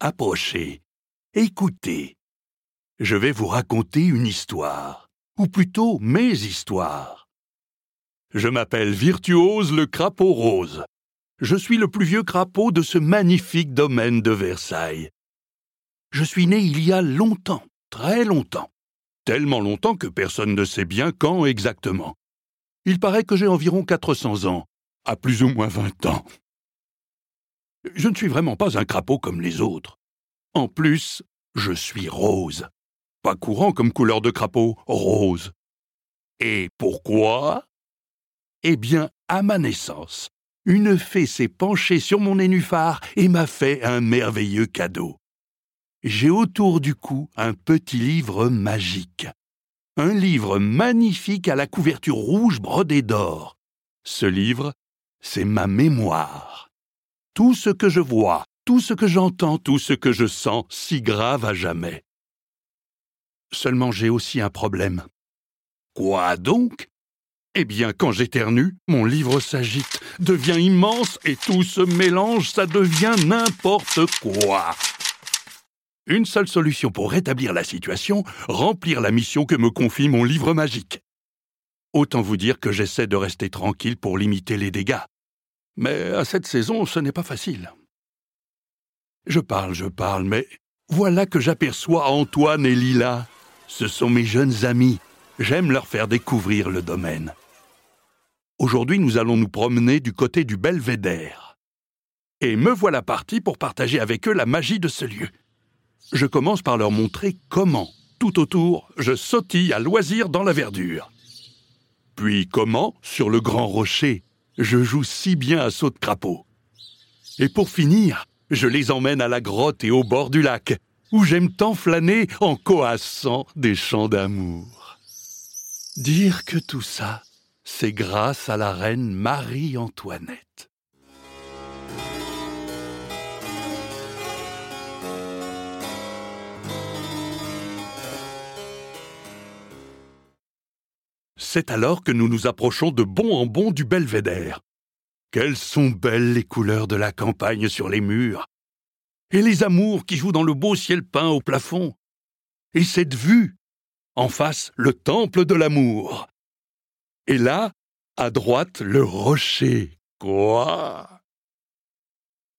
approchez, écoutez. Je vais vous raconter une histoire, ou plutôt mes histoires. Je m'appelle Virtuose le crapaud rose. Je suis le plus vieux crapaud de ce magnifique domaine de Versailles. Je suis né il y a longtemps, très longtemps. Tellement longtemps que personne ne sait bien quand exactement. Il paraît que j'ai environ 400 ans, à plus ou moins 20 ans. Je ne suis vraiment pas un crapaud comme les autres. En plus, je suis rose. Pas courant comme couleur de crapaud, rose. Et pourquoi? Eh bien, à ma naissance, une fée s'est penchée sur mon nénuphar et m'a fait un merveilleux cadeau. J'ai autour du cou un petit livre magique. Un livre magnifique à la couverture rouge brodée d'or. Ce livre, c'est ma mémoire. Tout ce que je vois, tout ce que j'entends, tout ce que je sens, si grave à jamais. Seulement j'ai aussi un problème. Quoi donc? Eh bien, quand j'éternue, mon livre s'agite, devient immense et tout se mélange, ça devient n'importe quoi. Une seule solution pour rétablir la situation, remplir la mission que me confie mon livre magique. Autant vous dire que j'essaie de rester tranquille pour limiter les dégâts. Mais à cette saison, ce n'est pas facile. Je parle, je parle, mais voilà que j'aperçois Antoine et Lila. Ce sont mes jeunes amis. J'aime leur faire découvrir le domaine. Aujourd'hui, nous allons nous promener du côté du belvédère. Et me voilà parti pour partager avec eux la magie de ce lieu. Je commence par leur montrer comment, tout autour, je sautille à loisir dans la verdure. Puis comment, sur le grand rocher, je joue si bien à saut de crapaud. Et pour finir, je les emmène à la grotte et au bord du lac, où j'aime tant flâner en coassant des chants d'amour. Dire que tout ça, c'est grâce à la reine Marie-Antoinette. C'est alors que nous nous approchons de bon en bon du belvédère. Quelles sont belles les couleurs de la campagne sur les murs. Et les amours qui jouent dans le beau ciel peint au plafond. Et cette vue. En face, le temple de l'amour. Et là, à droite, le rocher. Quoi?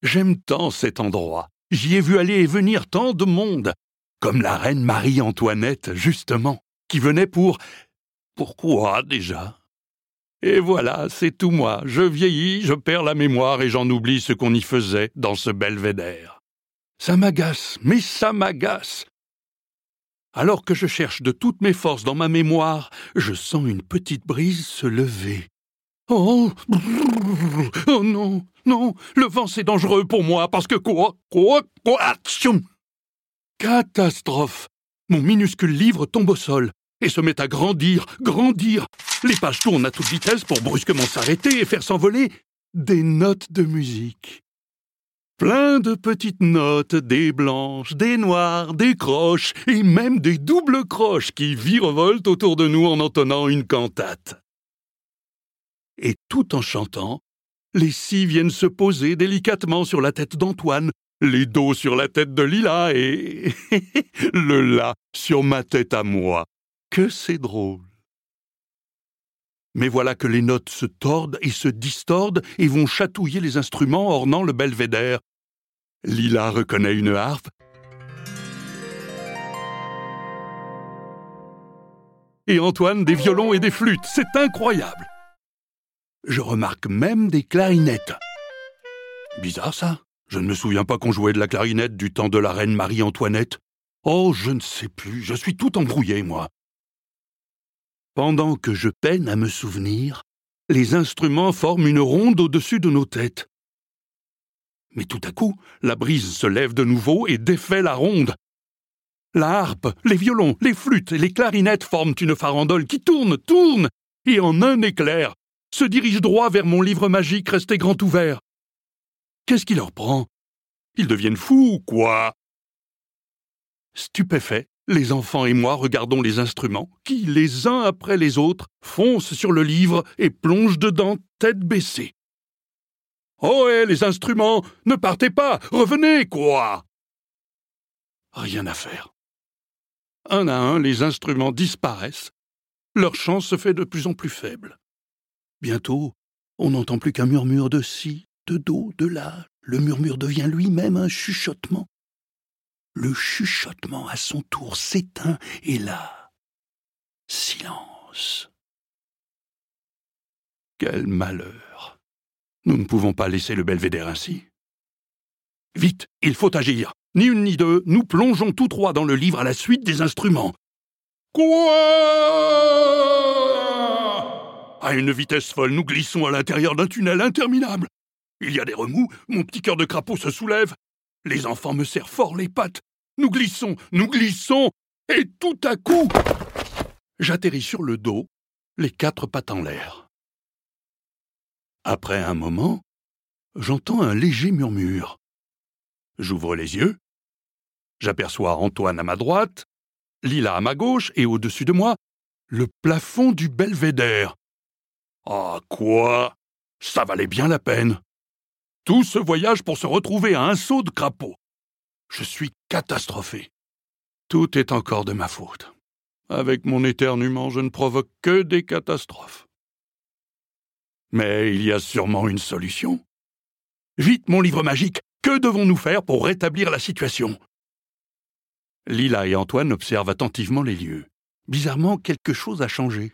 J'aime tant cet endroit. J'y ai vu aller et venir tant de monde. Comme la reine Marie-Antoinette, justement, qui venait pour pourquoi déjà? Et voilà, c'est tout moi. Je vieillis, je perds la mémoire et j'en oublie ce qu'on y faisait dans ce belvédère. Ça m'agace, mais ça m'agace. Alors que je cherche de toutes mes forces dans ma mémoire, je sens une petite brise se lever. Oh Oh non, non, le vent c'est dangereux pour moi parce que quoi Quoi Quoi Catastrophe Mon minuscule livre tombe au sol et se met à grandir, grandir. Les pages tournent à toute vitesse pour brusquement s'arrêter et faire s'envoler des notes de musique. Plein de petites notes, des blanches, des noires, des croches et même des doubles croches qui virevoltent autour de nous en entonnant une cantate. Et tout en chantant, les scies viennent se poser délicatement sur la tête d'Antoine, les dos sur la tête de Lila et le la sur ma tête à moi que c'est drôle. Mais voilà que les notes se tordent et se distordent et vont chatouiller les instruments ornant le belvédère. Lila reconnaît une harpe. Et Antoine des violons et des flûtes. C'est incroyable. Je remarque même des clarinettes. Bizarre ça. Je ne me souviens pas qu'on jouait de la clarinette du temps de la reine Marie-Antoinette. Oh, je ne sais plus. Je suis tout embrouillé, moi. Pendant que je peine à me souvenir, les instruments forment une ronde au-dessus de nos têtes. Mais tout à coup, la brise se lève de nouveau et défait la ronde. La harpe, les violons, les flûtes et les clarinettes forment une farandole qui tourne, tourne, et en un éclair, se dirige droit vers mon livre magique resté grand ouvert. Qu'est-ce qui leur prend? Ils deviennent fous ou quoi Stupéfaits, les enfants et moi regardons les instruments qui, les uns après les autres, foncent sur le livre et plongent dedans tête baissée. Oh, hé, les instruments, ne partez pas, revenez, quoi Rien à faire. Un à un, les instruments disparaissent. Leur chant se fait de plus en plus faible. Bientôt, on n'entend plus qu'un murmure de ci, de do, de là. Le murmure devient lui-même un chuchotement. Le chuchotement, à son tour, s'éteint, et là, silence. Quel malheur. Nous ne pouvons pas laisser le belvédère ainsi. Vite, il faut agir. Ni une ni deux, nous plongeons tous trois dans le livre à la suite des instruments. Quoi? À une vitesse folle, nous glissons à l'intérieur d'un tunnel interminable. Il y a des remous, mon petit cœur de crapaud se soulève. Les enfants me serrent fort les pattes. Nous glissons, nous glissons, et tout à coup, j'atterris sur le dos, les quatre pattes en l'air. Après un moment, j'entends un léger murmure. J'ouvre les yeux. J'aperçois Antoine à ma droite, Lila à ma gauche et au-dessus de moi, le plafond du belvédère. Ah quoi? Ça valait bien la peine. Tout ce voyage pour se retrouver à un saut de crapaud. Je suis catastrophé. Tout est encore de ma faute. Avec mon éternuement, je ne provoque que des catastrophes. Mais il y a sûrement une solution. Vite, mon livre magique, que devons-nous faire pour rétablir la situation? Lila et Antoine observent attentivement les lieux. Bizarrement, quelque chose a changé.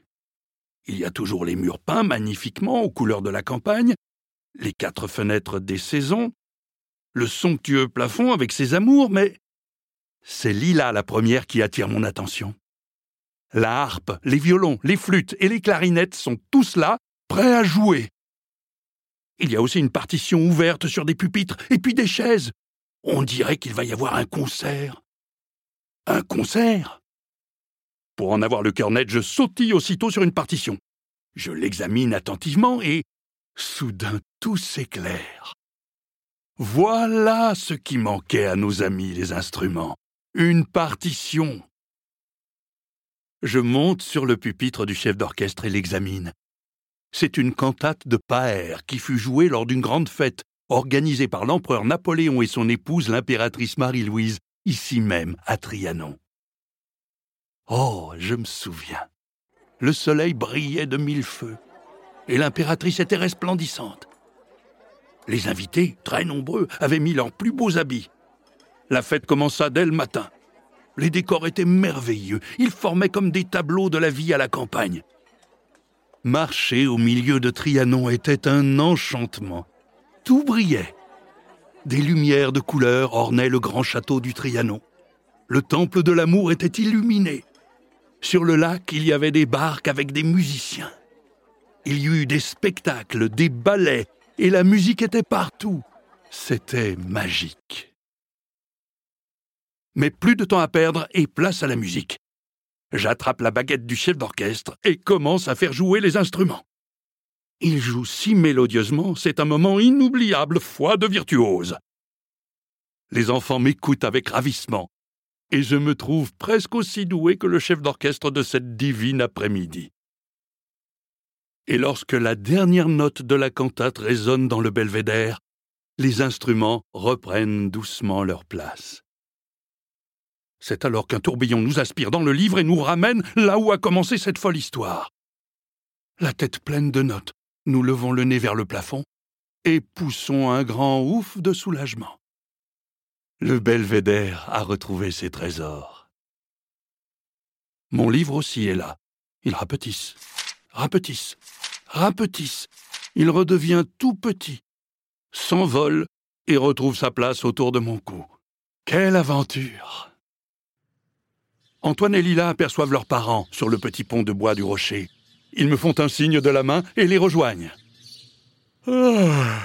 Il y a toujours les murs peints magnifiquement aux couleurs de la campagne, les quatre fenêtres des saisons, le somptueux plafond avec ses amours, mais c'est Lila la première qui attire mon attention. La harpe, les violons, les flûtes et les clarinettes sont tous là, prêts à jouer. Il y a aussi une partition ouverte sur des pupitres et puis des chaises. On dirait qu'il va y avoir un concert. Un concert Pour en avoir le cœur net, je sautille aussitôt sur une partition. Je l'examine attentivement et soudain tout s'éclaire. Voilà ce qui manquait à nos amis les instruments. Une partition. Je monte sur le pupitre du chef d'orchestre et l'examine. C'est une cantate de Paër qui fut jouée lors d'une grande fête organisée par l'empereur Napoléon et son épouse l'impératrice Marie-Louise, ici même à Trianon. Oh, je me souviens. Le soleil brillait de mille feux, et l'impératrice était resplendissante. Les invités, très nombreux, avaient mis leurs plus beaux habits. La fête commença dès le matin. Les décors étaient merveilleux, ils formaient comme des tableaux de la vie à la campagne. Marcher au milieu de Trianon était un enchantement. Tout brillait. Des lumières de couleur ornaient le grand château du Trianon. Le temple de l'amour était illuminé. Sur le lac, il y avait des barques avec des musiciens. Il y eut des spectacles, des ballets, et la musique était partout. C'était magique. Mais plus de temps à perdre et place à la musique. J'attrape la baguette du chef d'orchestre et commence à faire jouer les instruments. Il joue si mélodieusement, c'est un moment inoubliable, foi de virtuose. Les enfants m'écoutent avec ravissement, et je me trouve presque aussi doué que le chef d'orchestre de cette divine après-midi. Et lorsque la dernière note de la cantate résonne dans le belvédère, les instruments reprennent doucement leur place. C'est alors qu'un tourbillon nous aspire dans le livre et nous ramène là où a commencé cette folle histoire. La tête pleine de notes, nous levons le nez vers le plafond et poussons un grand ouf de soulagement. Le belvédère a retrouvé ses trésors. Mon livre aussi est là. Il rapetisse, rapetisse, rapetisse. Il redevient tout petit, s'envole et retrouve sa place autour de mon cou. Quelle aventure Antoine et Lila aperçoivent leurs parents sur le petit pont de bois du rocher. Ils me font un signe de la main et les rejoignent. Ah,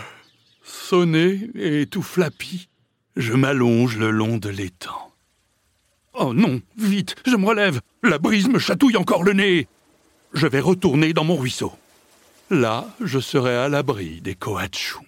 sonné et tout flappy, je m'allonge le long de l'étang. Oh non, vite, je me relève. La brise me chatouille encore le nez. Je vais retourner dans mon ruisseau. Là, je serai à l'abri des coatchoums.